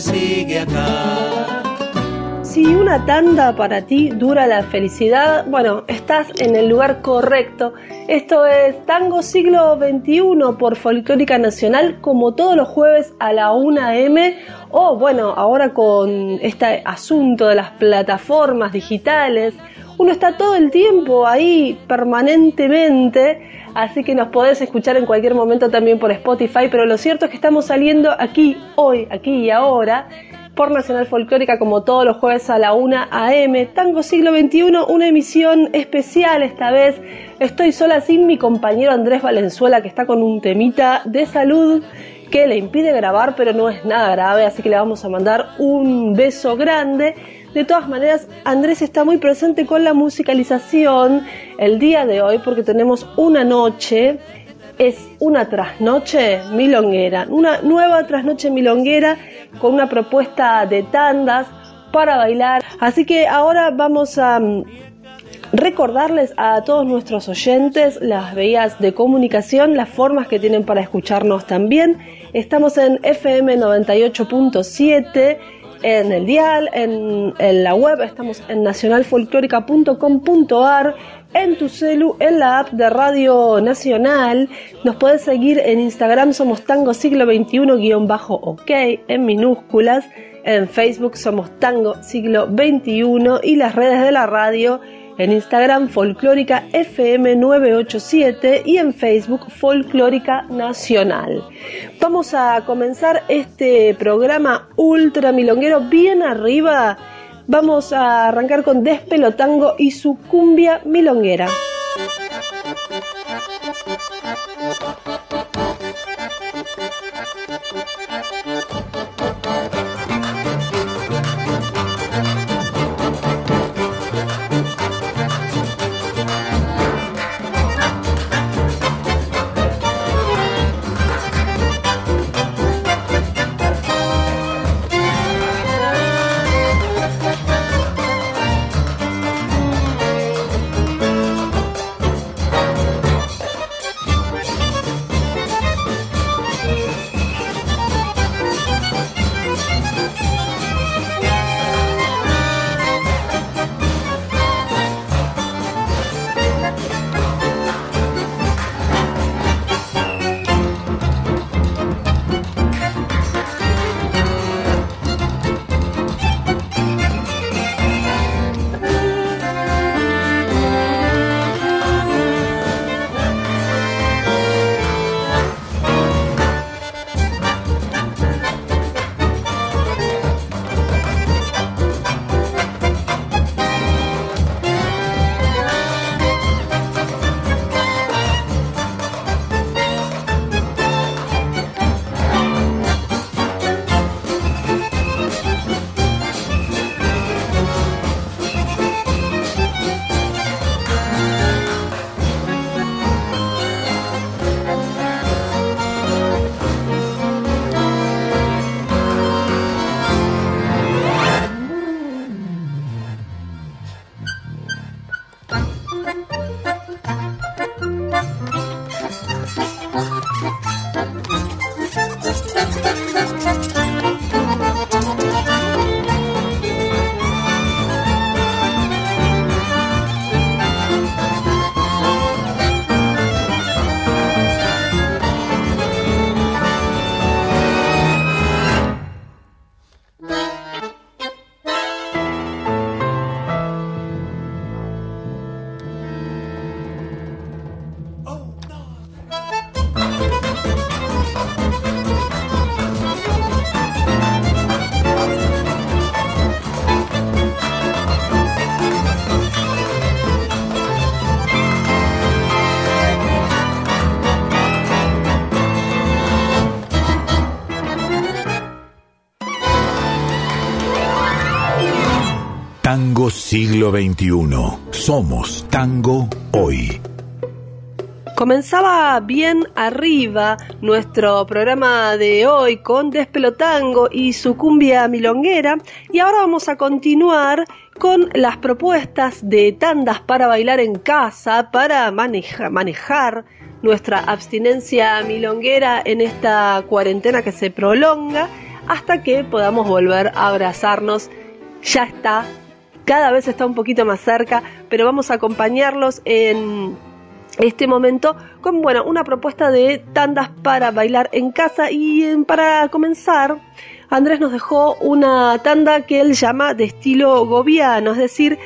sigue acá. Si una tanda para ti dura la felicidad, bueno, estás en el lugar correcto. Esto es Tango Siglo XXI por Folclórica Nacional, como todos los jueves a la 1 m. O bueno, ahora con este asunto de las plataformas digitales, uno está todo el tiempo ahí permanentemente, así que nos podés escuchar en cualquier momento también por Spotify, pero lo cierto es que estamos saliendo aquí, hoy, aquí y ahora por Nacional Folclórica como todos los jueves a la 1 a.m. Tango Siglo XXI, una emisión especial esta vez. Estoy sola sin mi compañero Andrés Valenzuela que está con un temita de salud que le impide grabar, pero no es nada grave, así que le vamos a mandar un beso grande. De todas maneras, Andrés está muy presente con la musicalización el día de hoy porque tenemos una noche es una trasnoche milonguera, una nueva trasnoche milonguera con una propuesta de tandas para bailar. Así que ahora vamos a mm, recordarles a todos nuestros oyentes las vías de comunicación, las formas que tienen para escucharnos también. Estamos en FM 98.7 en el dial, en, la web, estamos en nacionalfolclórica.com.ar, en tu celu, en la app de Radio Nacional. Nos puedes seguir en Instagram, somos Tango Siglo XXI-OK en minúsculas. En Facebook somos Tango Siglo XXI y las redes de la radio en Instagram Folclórica FM 987 y en Facebook Folclórica Nacional. Vamos a comenzar este programa ultra milonguero bien arriba. Vamos a arrancar con Despelotango y su cumbia milonguera. Siglo XXI. Somos tango hoy. Comenzaba bien arriba nuestro programa de hoy con Despelotango y su cumbia milonguera y ahora vamos a continuar con las propuestas de tandas para bailar en casa, para manejar nuestra abstinencia milonguera en esta cuarentena que se prolonga hasta que podamos volver a abrazarnos. Ya está, cada vez está un poquito más cerca, pero vamos a acompañarlos en este momento con bueno, una propuesta de tandas para bailar en casa. Y para comenzar Andrés nos dejó una tanda que él llama de estilo gobiano, es decir,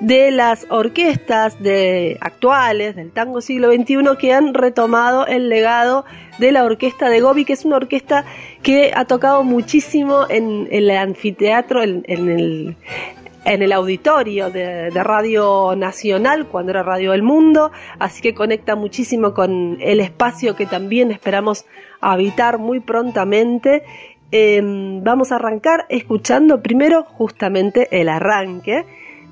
de las orquestas de actuales del tango siglo XXI que han retomado el legado de la orquesta de Gobi, que es una orquesta que ha tocado muchísimo en, el anfiteatro, en, el, en el auditorio de, Radio Nacional, cuando era Radio del Mundo, así que conecta muchísimo con el espacio que también esperamos habitar muy prontamente. Em, vamos a arrancar escuchando primero justamente el arranque.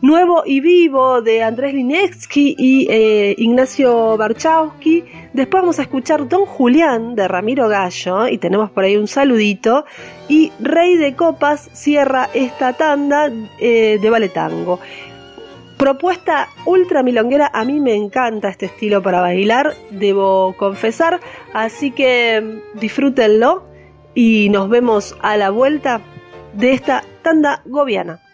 Nuevo y Vivo de Andrés Linetsky y eh, Ignacio Barchowski. Después vamos a escuchar Don Julián de Ramiro Gallo y tenemos por ahí un saludito. Y Rey de Copas cierra esta tanda eh, de Valetango. Propuesta ultra milonguera, a mí me encanta este estilo para bailar, debo confesar, así que disfrútenlo y nos vemos a la vuelta de esta tanda gobiana.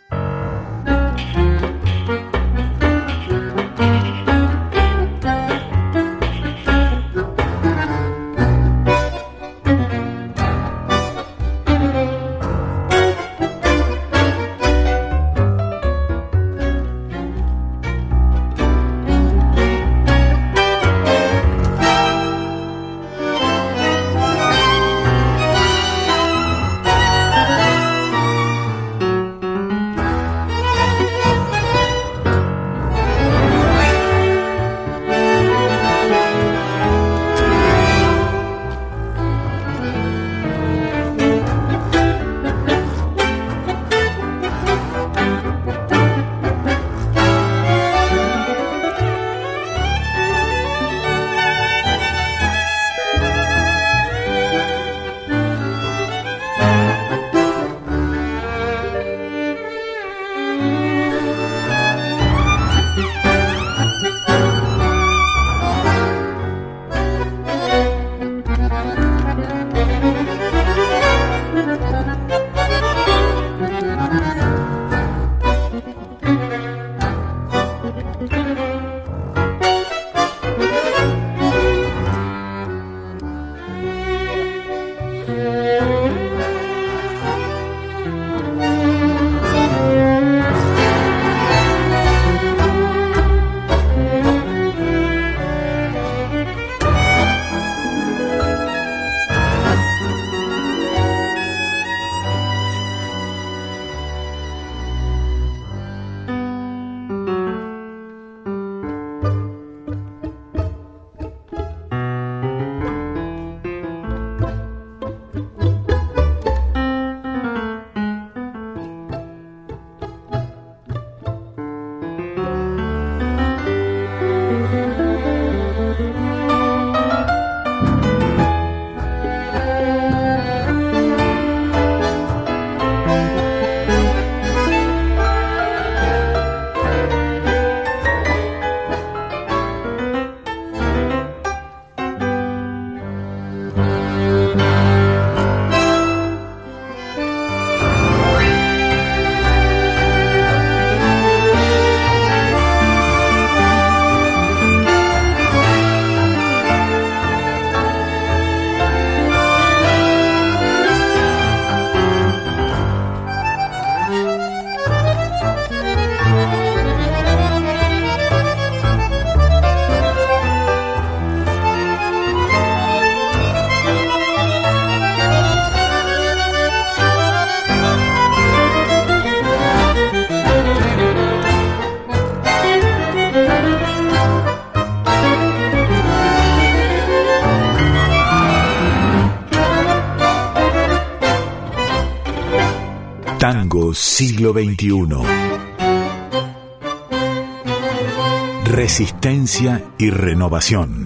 Siglo XXI. Resistencia y renovación.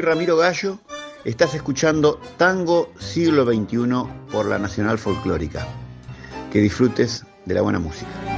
Ramiro Gallo. Estás escuchando Tango Siglo XXI por la Nacional Folclórica. Que disfrutes de la buena música.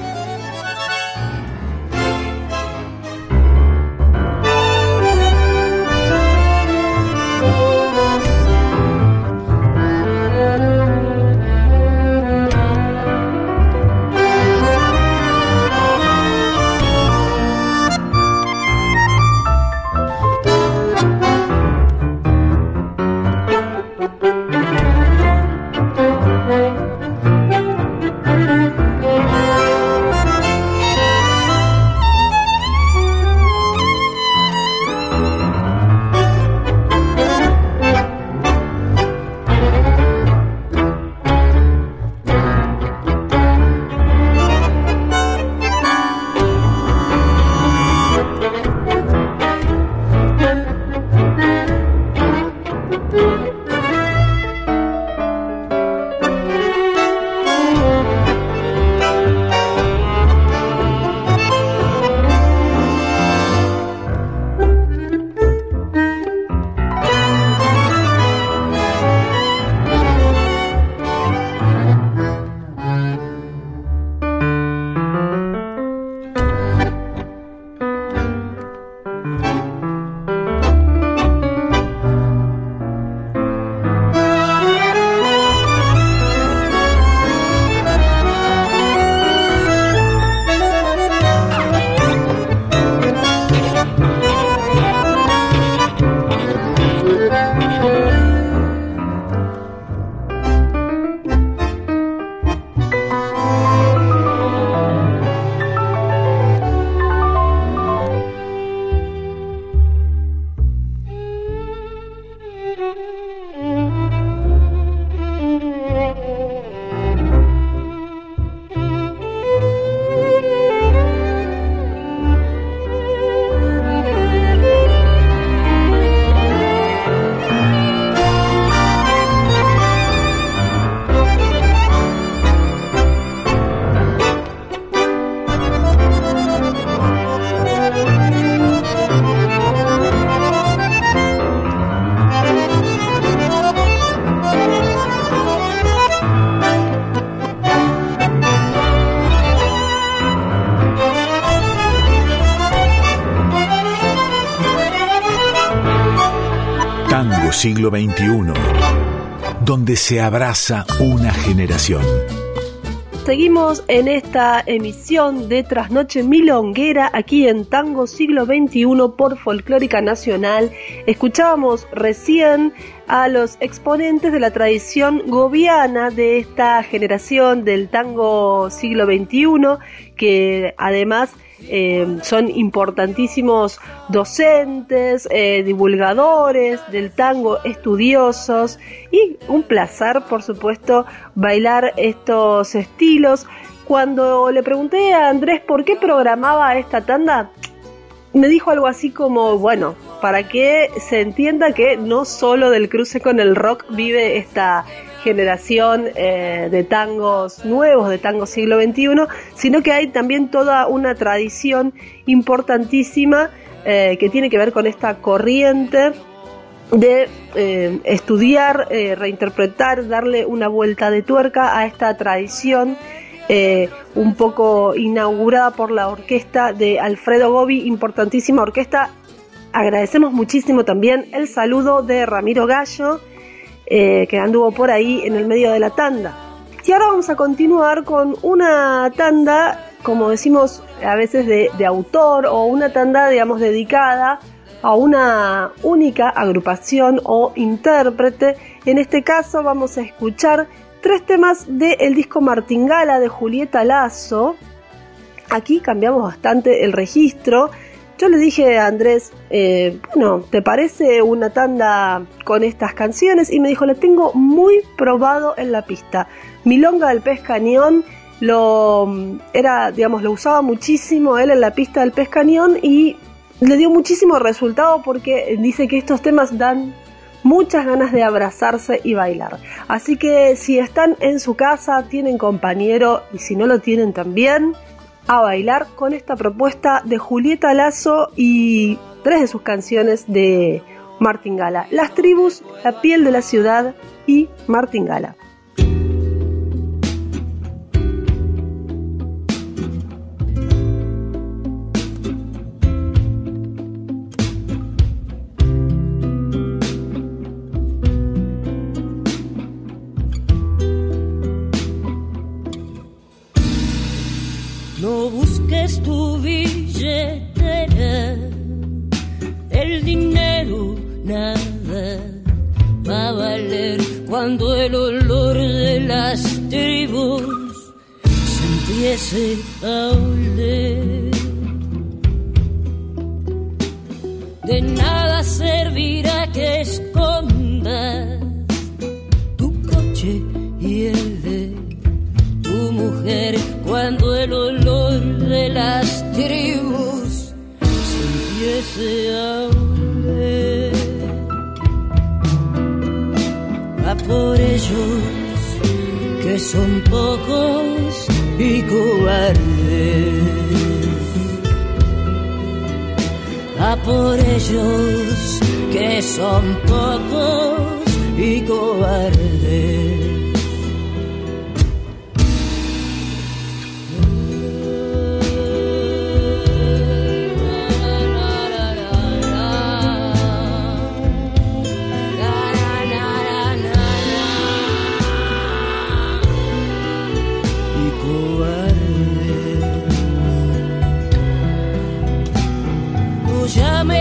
Siglo XXI, donde se abraza una generación. Seguimos en esta emisión de Trasnoche Milonguera aquí en Tango Siglo XXI por Folclórica Nacional. Escuchábamos recién a los exponentes de la tradición gobiana de esta generación del tango siglo XXI, que además eh, son importantísimos docentes, eh, divulgadores del tango, estudiosos y un placer, por supuesto, bailar estos estilos. Cuando le pregunté a Andrés por qué programaba esta tanda, me dijo algo así como, bueno, para que se entienda que no solo del cruce con el rock vive esta generación eh, de tangos nuevos, de tangos siglo XXI, sino que hay también toda una tradición importantísima eh, que tiene que ver con esta corriente de eh, estudiar, reinterpretar, darle una vuelta de tuerca a esta tradición un poco inaugurada por la orquesta de Alfredo Gobi, importantísima orquesta. Agradecemos muchísimo también el saludo de Ramiro Gallo, eh, que anduvo por ahí en el medio de la tanda. Y ahora vamos a continuar con una tanda, como decimos a veces, de, autor o una tanda, digamos, dedicada a una única agrupación o intérprete. En este caso vamos a escuchar tres temas del disco Martingala de Julieta Lazo. Aquí cambiamos bastante el registro. Yo le dije a Andrés, eh, bueno, ¿te parece una tanda con estas canciones? Y me dijo, le tengo muy probado en la pista. Milonga del Pez Cañón lo era, digamos, lo usaba muchísimo él en la pista del Pez Cañón y le dio muchísimo resultado porque dice que estos temas dan muchas ganas de abrazarse y bailar. Así que si están en su casa, tienen compañero y si no lo tienen también, a bailar con esta propuesta de Julieta Lazo y tres de sus canciones de Martingala, Las tribus, La piel de la ciudad y Martingala. Cuando el olor de las tribus se empiece a oler. De nada servirá que escondas tu coche y el de tu mujer cuando el olor de las tribus se empiece a oler. Por ellos que son pocos y cobardes. A por ellos que son pocos y cobardes.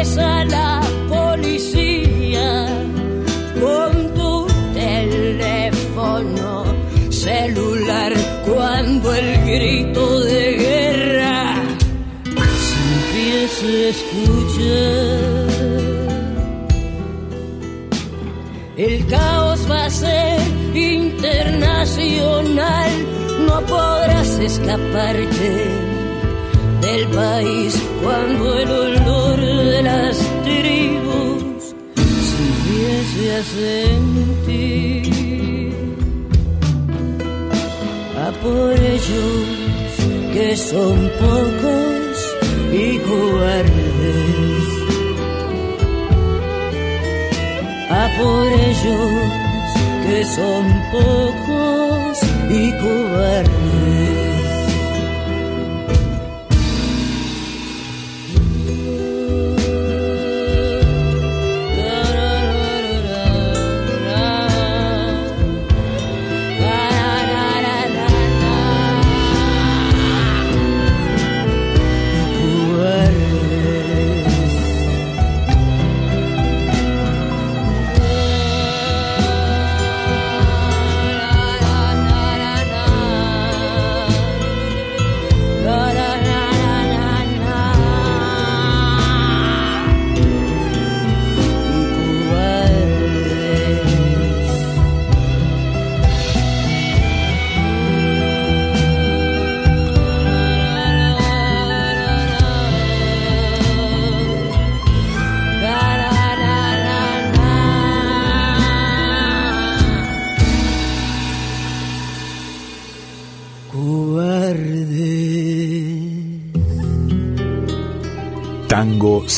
A la policía con tu teléfono celular cuando el grito de guerra se empiece a escuchar. El caos va a ser internacional, no podrás escaparte del país cuando el olor de las tribus se empiece a sentir. A por ellos que son pocos y cobardes. A por ellos que son pocos y cobardes.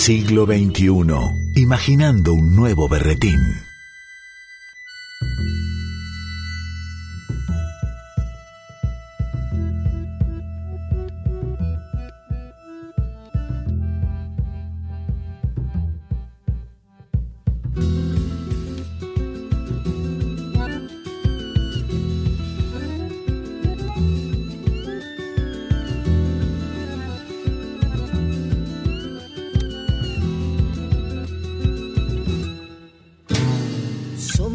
Siglo XXI, imaginando un nuevo berretín.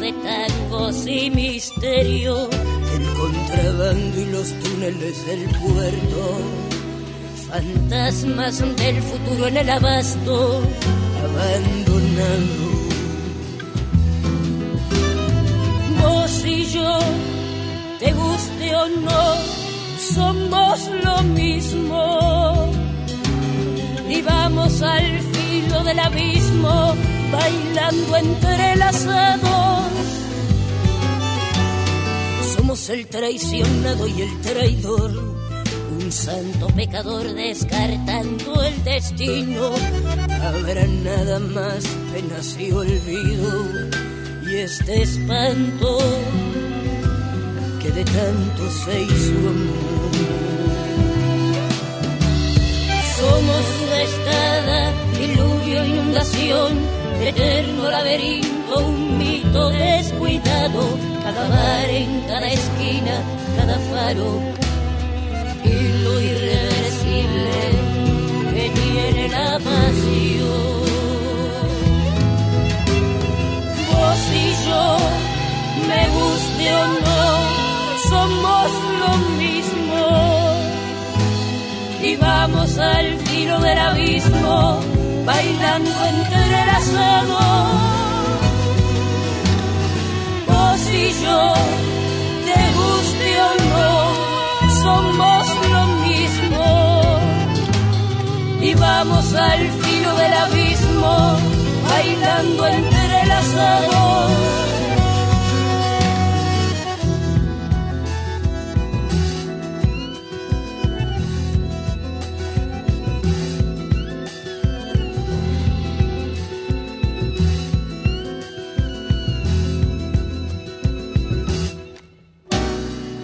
de tangos y misterio, el contrabando y los túneles del puerto, fantasmas del futuro en el abasto, abandonado. Vos y yo, te guste o no, somos lo mismo y vamos al del abismo, bailando entrelazados. El traicionado y el traidor, un santo pecador descartando el destino. Habrá nada más penas y olvido, y este espanto que de tanto se hizo amor. Somos una estada diluvio, inundación, eterno laberinto, un mito descuidado, cada bar en cada esquina, cada faro, y lo irreversible que tiene la pasión. Vos y yo, me guste o no, somos lo mismo. Y vamos al filo del abismo bailando entrelazados. Y yo, te guste o no, somos lo mismo. Y vamos al filo del abismo, bailando entrelazados.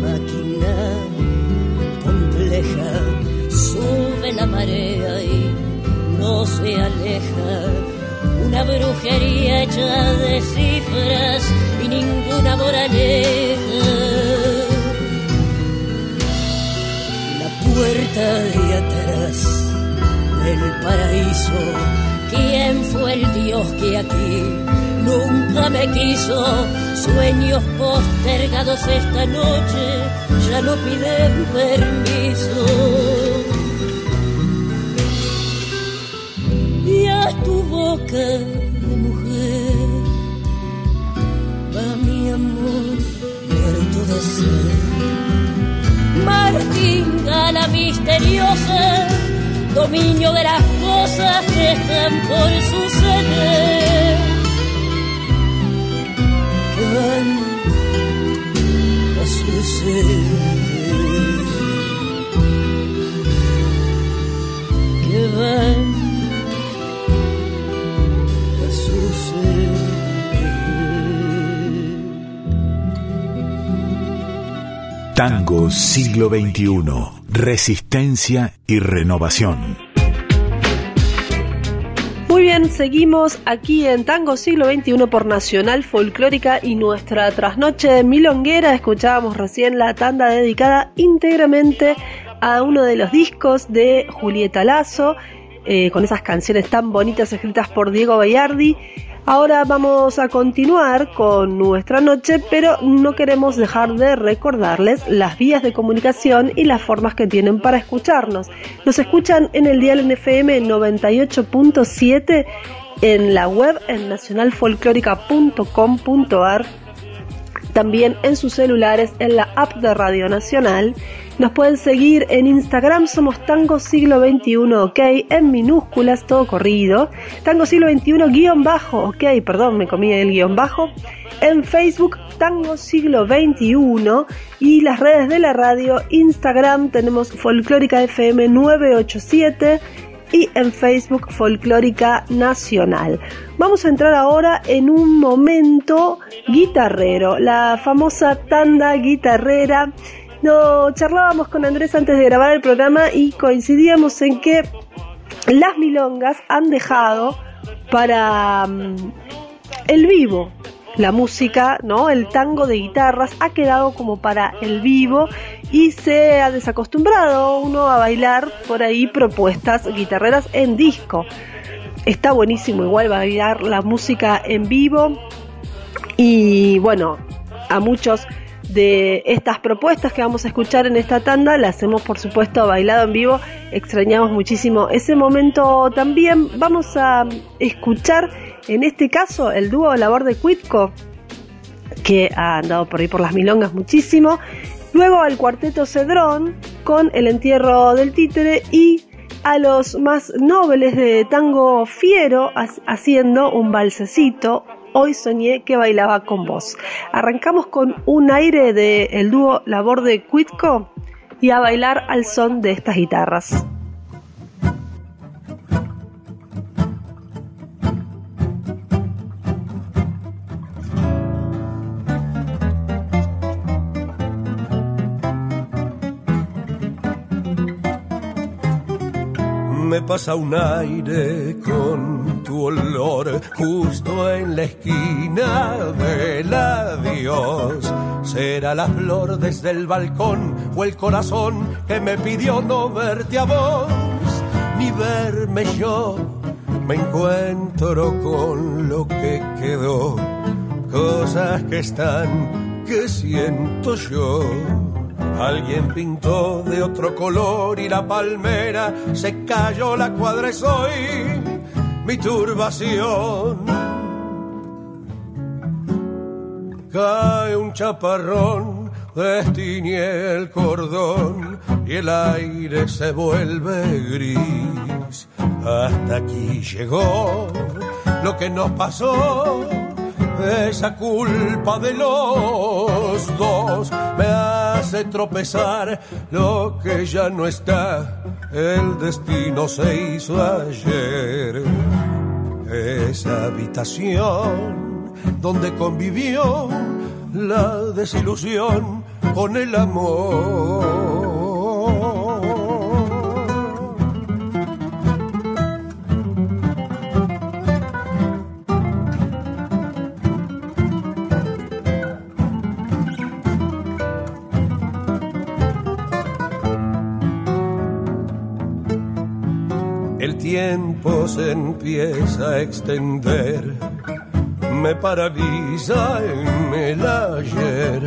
máquina compleja, sube la marea y no se aleja. Una brujería hecha de cifras ninguna moraleja. puerta de atrás del paraíso. ¿Quién fue el Dios que aquí nunca me quiso? Sueños postergados esta noche ya no piden permiso. Y a tu boca Martinga la misteriosa, dominio de las cosas que están por suceder. Suceder. Que van Tango siglo XXI. Resistencia y renovación. Muy bien, seguimos aquí en Tango Siglo XXI por Nacional Folclórica y nuestra trasnoche milonguera. Escuchábamos recién la tanda dedicada íntegramente a uno de los discos de Julieta Lazo, eh, con esas canciones tan bonitas escritas por Diego Bayardi. Ahora vamos a continuar con nuestra noche, pero no queremos dejar de recordarles las vías de comunicación y las formas que tienen para escucharnos. Nos escuchan en el dial NFM 98.7 en la web en nacionalfolclórica.com.ar también en sus celulares en la app de Radio Nacional. Nos pueden seguir en Instagram, somos Tango Siglo XXI, ok, en minúsculas, todo corrido. Tango Siglo XXI, guion bajo, ok, perdón, me comí el guion bajo. En Facebook, Tango Siglo XXI y las redes de la radio, Instagram tenemos Folclórica FM 987 y en Facebook Folclórica Nacional. Vamos a entrar ahora en un momento guitarrero, la famosa tanda guitarrera. No charlábamos con Andrés antes de grabar el programa y coincidíamos en que las milongas han dejado para um, el vivo la música, ¿no? El tango de guitarras ha quedado como para el vivo y se ha desacostumbrado uno a bailar por ahí propuestas guitarreras en disco. Está buenísimo igual bailar la música en vivo y bueno, a muchos de estas propuestas que vamos a escuchar en esta tanda las hemos por supuesto bailado en vivo, extrañamos muchísimo ese momento también. Vamos a escuchar en este caso el dúo Labor de Cuitco que ha andado por ahí por las milongas muchísimo. Luego al cuarteto Cedrón con el entierro del títere y a los más nobles de tango fiero haciendo un balsecito. Hoy soñé que bailaba con vos. Arrancamos con un aire del el dúo Labor de Cuitco y a bailar al son de estas guitarras. Pasa un aire con tu olor justo en la esquina del adiós. Será la flor desde el balcón o el corazón que me pidió no verte a vos ni verme yo. Me encuentro con lo que quedó, cosas que están que siento yo. Alguien pintó de otro color y la palmera se cayó la cuadra es hoy mi turbación. Cae un chaparrón, destiñe el cordón y el aire se vuelve gris. Hasta aquí llegó lo que nos pasó esa culpa de los dos me hace tropezar lo que ya no está. El destino se hizo ayer. Esa habitación donde convivió la desilusión con el amor. Tiempo se empieza a extender, me paraliza en el ayer.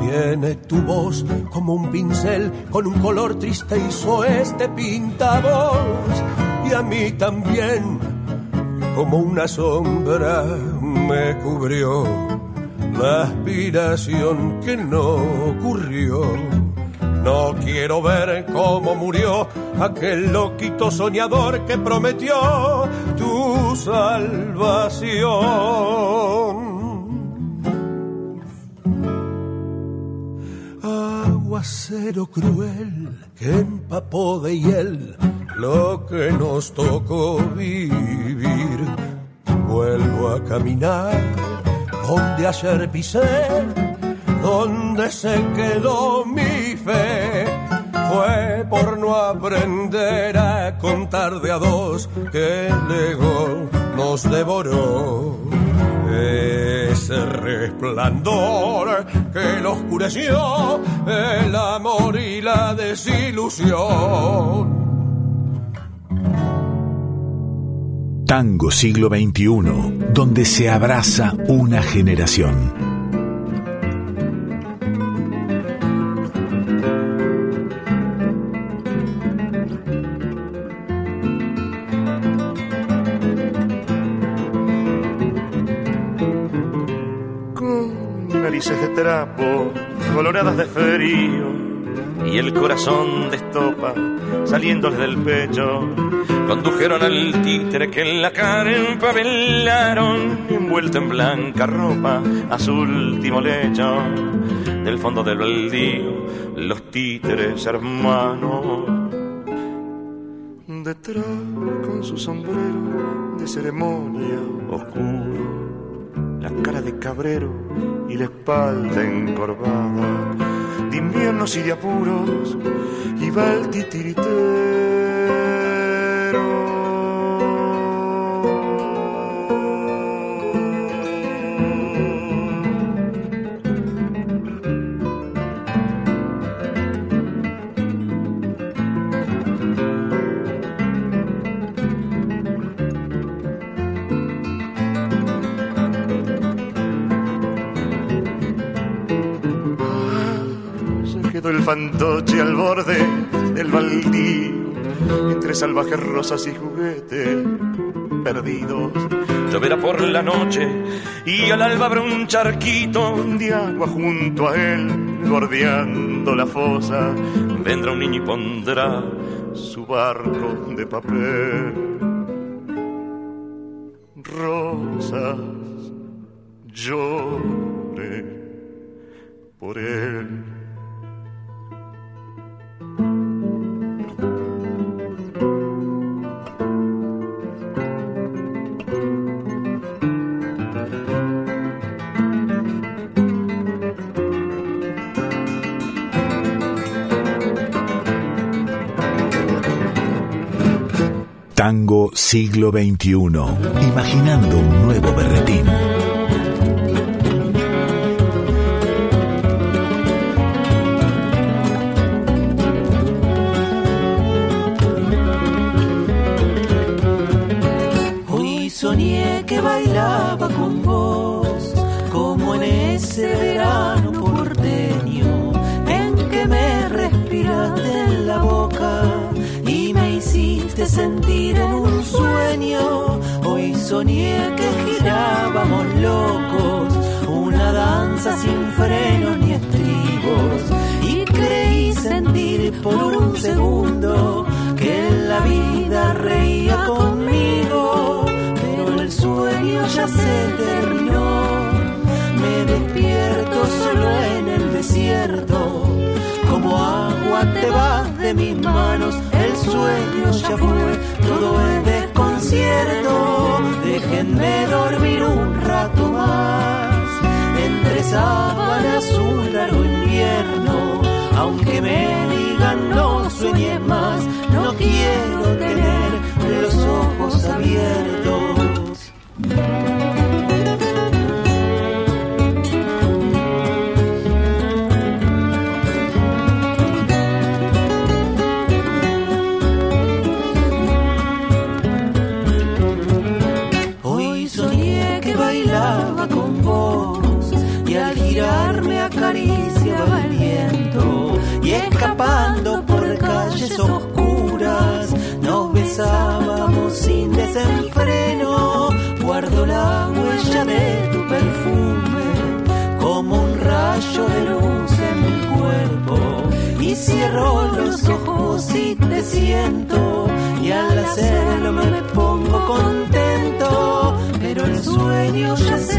Viene tu voz como un pincel con un color triste y este pinta voz y a mí también como una sombra me cubrió la aspiración que no ocurrió. No quiero ver cómo murió aquel loquito soñador que prometió tu salvación. Aguacero cruel que empapó de hiel lo que nos tocó vivir. Vuelvo a caminar donde ayer pisé, donde se quedó mi Fue por no aprender a contar de a dos que el ego nos devoró. Ese resplandor que lo oscureció, el amor y la desilusión Tango siglo XXI, donde se abraza una generación. Narices de trapo, coloradas de frío, y el corazón de estopa saliéndole del pecho Condujeron al títere que en la cara empavelaron, envuelto en blanca ropa a su último lecho. Del fondo del baldío, los títeres hermanos. Detrás con su sombrero de ceremonia oscuro, la cara de cabrero y la espalda encorvada, de inviernos y de apuros, iba el titiritero fantoche al borde del baldío, entre salvajes rosas y juguetes perdidos. Lloverá por la noche y al alba habrá un charquito de agua junto a él, bordeando la fosa. Vendrá un niño y pondrá su barco de papel. Siglo XXI, imaginando un nuevo berretín. Soñé que girábamos locos, una danza sin frenos ni estribos. Y creí sentir por un segundo que la vida reía conmigo, pero el sueño ya se terminó. Me despierto solo en el desierto, como agua te vas de mis manos sueño ya fue, todo es desconcierto. Déjenme dormir un rato más, entre sábanas un largo invierno. Aunque me digan no sueñes más, no quiero tener los ojos abiertos. Besábamos sin desenfreno. Guardo la huella de tu perfume como un rayo de luz en mi cuerpo. Y cierro los ojos y te siento. Y al hacerlo me pongo contento. Pero el sueño ya se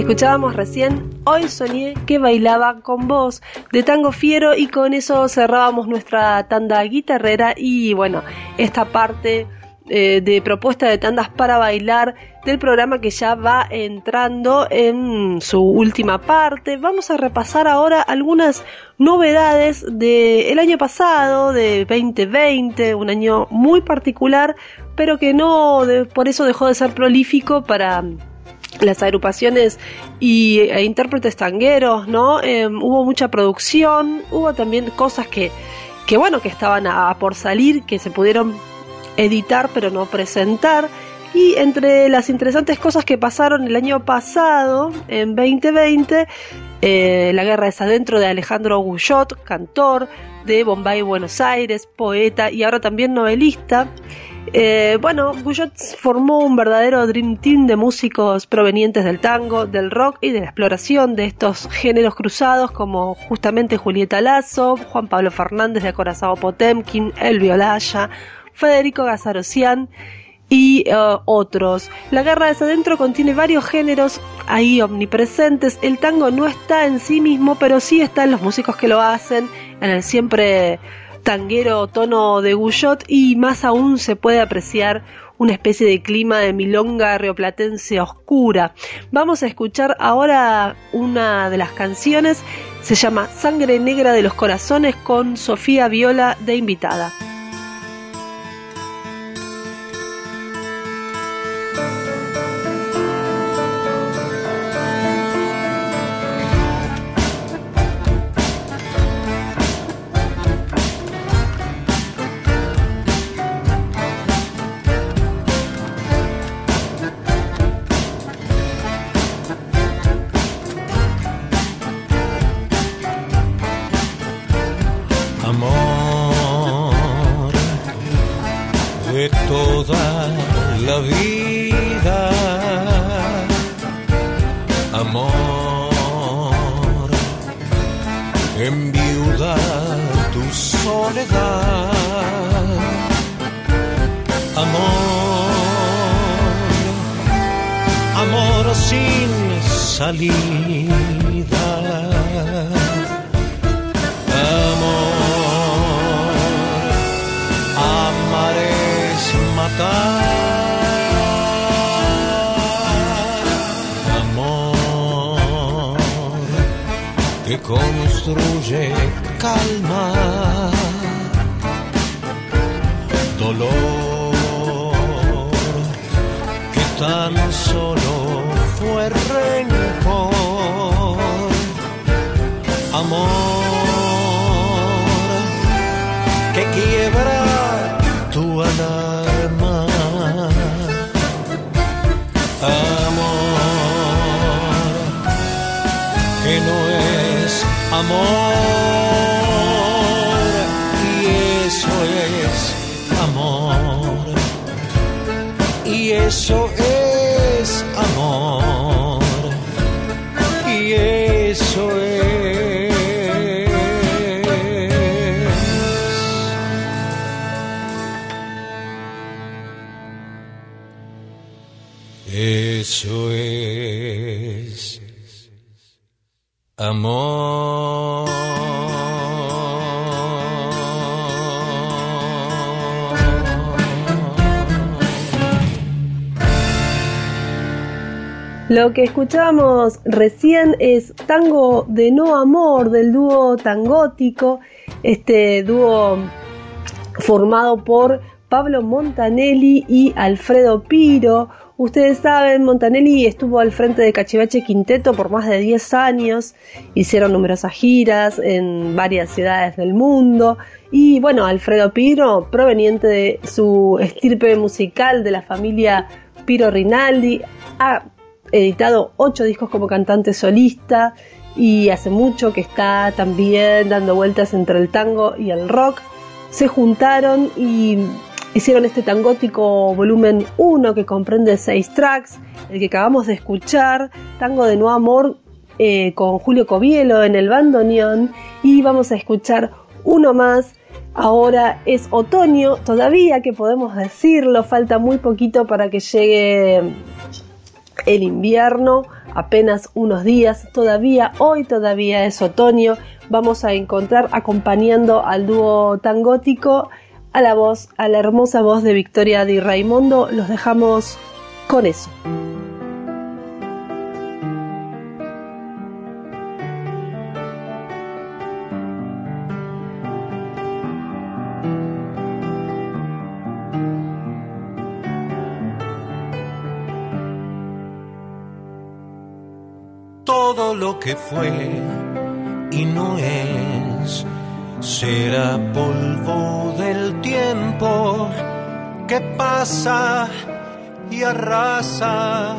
Escuchábamos recién Hoy soñé que bailaba con vos de Tango Fiero y con eso cerrábamos nuestra tanda guitarrera y bueno, esta parte eh, de propuesta de tandas para bailar del programa que ya va entrando en su última parte. Vamos a repasar ahora algunas novedades del año pasado, de 2020, un año muy particular, pero que no de, por eso dejó de ser prolífico para las agrupaciones y, e intérpretes tangueros, ¿no? Eh, hubo mucha producción, hubo también cosas que, que bueno, que estaban a, a, por salir, que se pudieron editar pero no presentar. Y entre las interesantes cosas que pasaron el año pasado, en 2020, eh, La guerra es adentro de Alejandro Guyot, cantor de Bombay, Buenos Aires, poeta y ahora también novelista. Eh, bueno, Guyot formó un verdadero Dream Team de músicos provenientes del tango, del rock y de la exploración de estos géneros cruzados como justamente Julieta Lazo, Juan Pablo Fernández de Acorazado Potemkin, Elvio Laya, Federico Gazarocian y uh, otros. La guerra de adentro contiene varios géneros ahí omnipresentes. El tango no está en sí mismo, pero sí está en los músicos que lo hacen, en el siempre tanguero tono de Guyot y más aún se puede apreciar una especie de clima de milonga rioplatense oscura. Vamos a escuchar ahora una de las canciones, se llama Sangre Negra de los Corazones con Sofía Viola de invitada. Eso es. Lo que escuchamos recién es Tango de No Amor del dúo Tangótico, este dúo formado por Pablo Montanelli y Alfredo Piro. Ustedes saben, Montanelli estuvo al frente de Cachivache Quinteto por más de 10 años, hicieron numerosas giras en varias ciudades del mundo y bueno, Alfredo Piro, proveniente de su estirpe musical de la familia Piro Rinaldi, ha editado ocho discos como cantante solista y hace mucho que está también dando vueltas entre el tango y el rock. Se juntaron y hicieron este tangótico volumen 1 que comprende seis tracks, el que acabamos de escuchar, Tango de No Amor eh, con Julio Covielo en el bandoneón y vamos a escuchar uno más. Ahora es otoño, todavía que podemos decirlo, falta muy poquito para que llegue el invierno, apenas unos días, todavía, hoy todavía es otoño, vamos a encontrar acompañando al dúo tangótico a la voz, a la hermosa voz de Victoria Di Raimondo, los dejamos con eso. Lo que fue y no es. Será polvo del tiempo que pasa y arrasa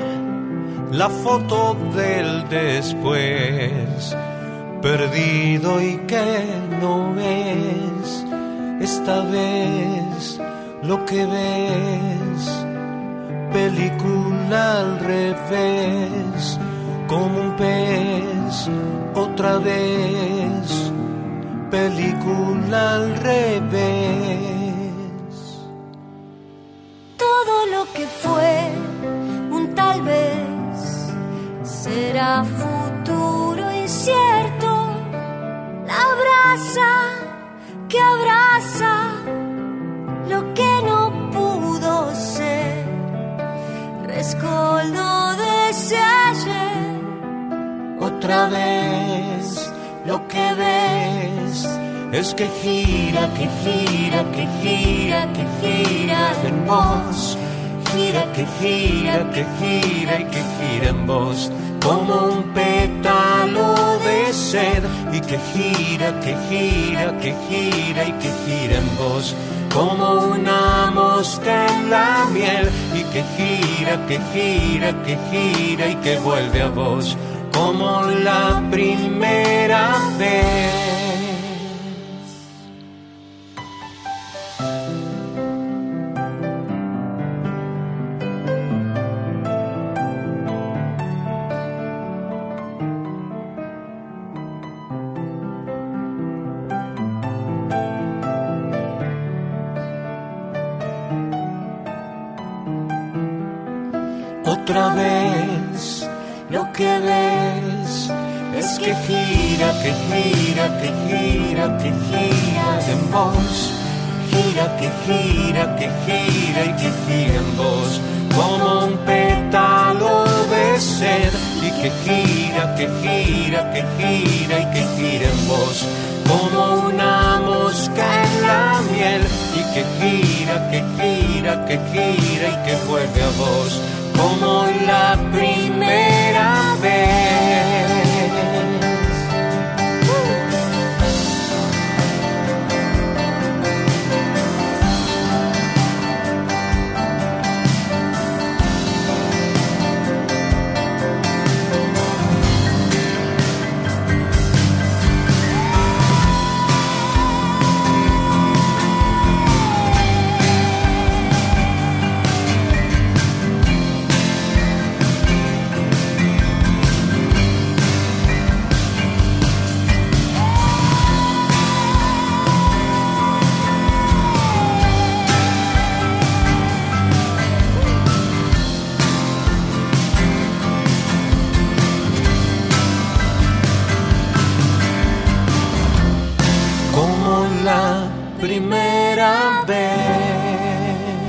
la foto del después perdido y que no es esta vez lo que ves película al revés como un pez otra vez, película al revés. Todo lo que fue un tal vez será futuro incierto, la abraza que abraza lo que otra vez lo que ves es que gira, que gira, que gira, que gira en vos. Gira, que gira, que gira y que gira en vos. Como un pétalo de sed y que gira, que gira, que gira y que gira en vos. Como una mosca en la miel y que gira, que gira, que gira y que vuelve a vos como la primera vez. Gira, que gira en vos. Gira, que gira, que gira y que gira en vos. Como un pétalo de sed y que gira, que gira, que gira y que gira en vos. Como una mosca en la miel y que gira, que gira, que gira y que vuelve a vos como la primera vez.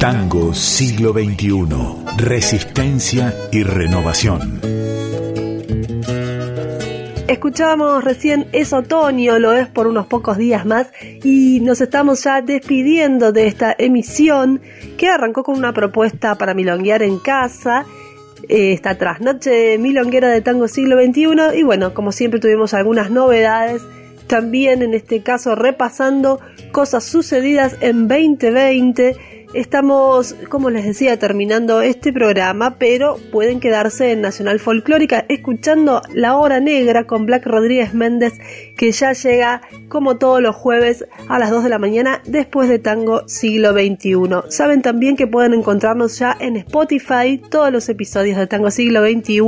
Tango siglo XXI. Resistencia y renovación. Escuchábamos recién Es otoño, lo es por unos pocos días más y nos estamos ya despidiendo de esta emisión que arrancó con una propuesta para milonguear en casa eh, esta trasnoche milonguera de tango siglo XXI y bueno, como siempre tuvimos algunas novedades, también en este caso repasando cosas sucedidas en 2020 Estamos, como les decía, terminando este programa, pero pueden quedarse en Nacional Folclórica escuchando La Hora Negra con Black Rodríguez Méndez, que ya llega como todos los jueves a las 2 de la mañana después de Tango Siglo XXI. Saben también que pueden encontrarnos ya en Spotify, todos los episodios de Tango Siglo XXI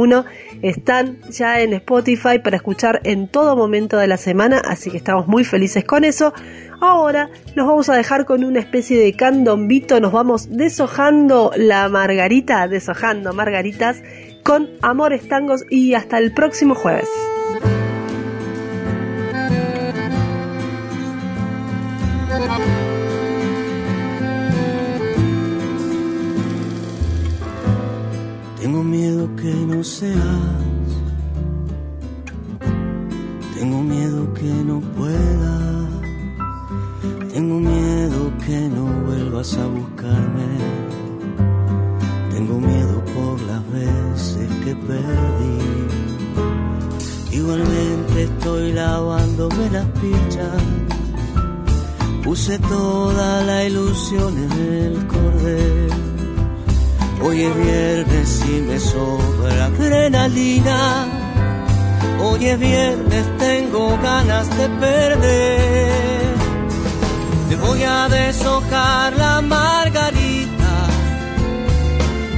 están ya en Spotify para escuchar en todo momento de la semana, así que estamos muy felices con eso. Ahora nos vamos a dejar con una especie de candombito, nos vamos deshojando la margarita, deshojando margaritas con amores tangos y hasta el próximo jueves. Miedo que no seas, tengo miedo que no puedas tengo miedo que no vuelvas a buscarme. Tengo miedo por las veces que perdí. Igualmente estoy lavándome las pichas. Puse toda la ilusión en el cordel. Hoy es viernes y me sobra adrenalina. Hoy es viernes, tengo ganas de perder voy a deshojar la margarita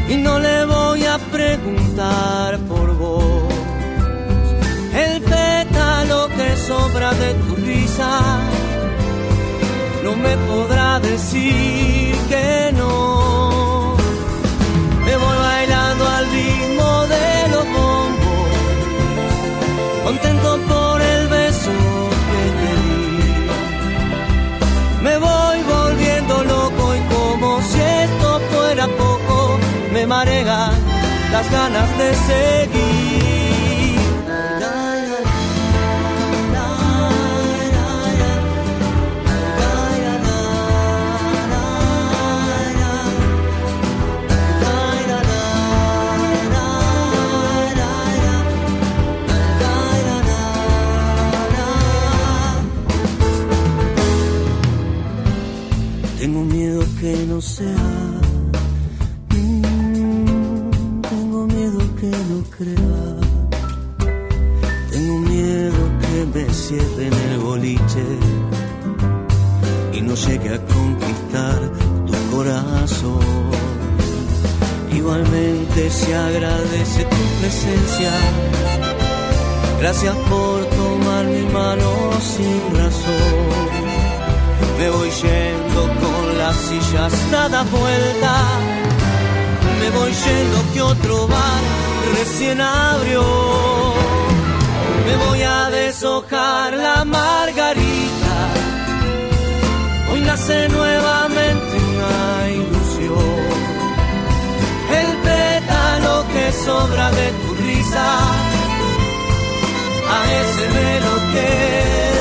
y no le voy a preguntar por vos. El pétalo que sobra de tu risa no me podrá decir que no. Las ganas de seguir. Agradece tu presencia. Gracias por tomar mi mano sin razón. Me voy yendo con las sillas nada vuelta. Me voy yendo que otro bar recién abrió. Me voy a deshojar la margarita. Hoy nace de tu risa, a ese velo que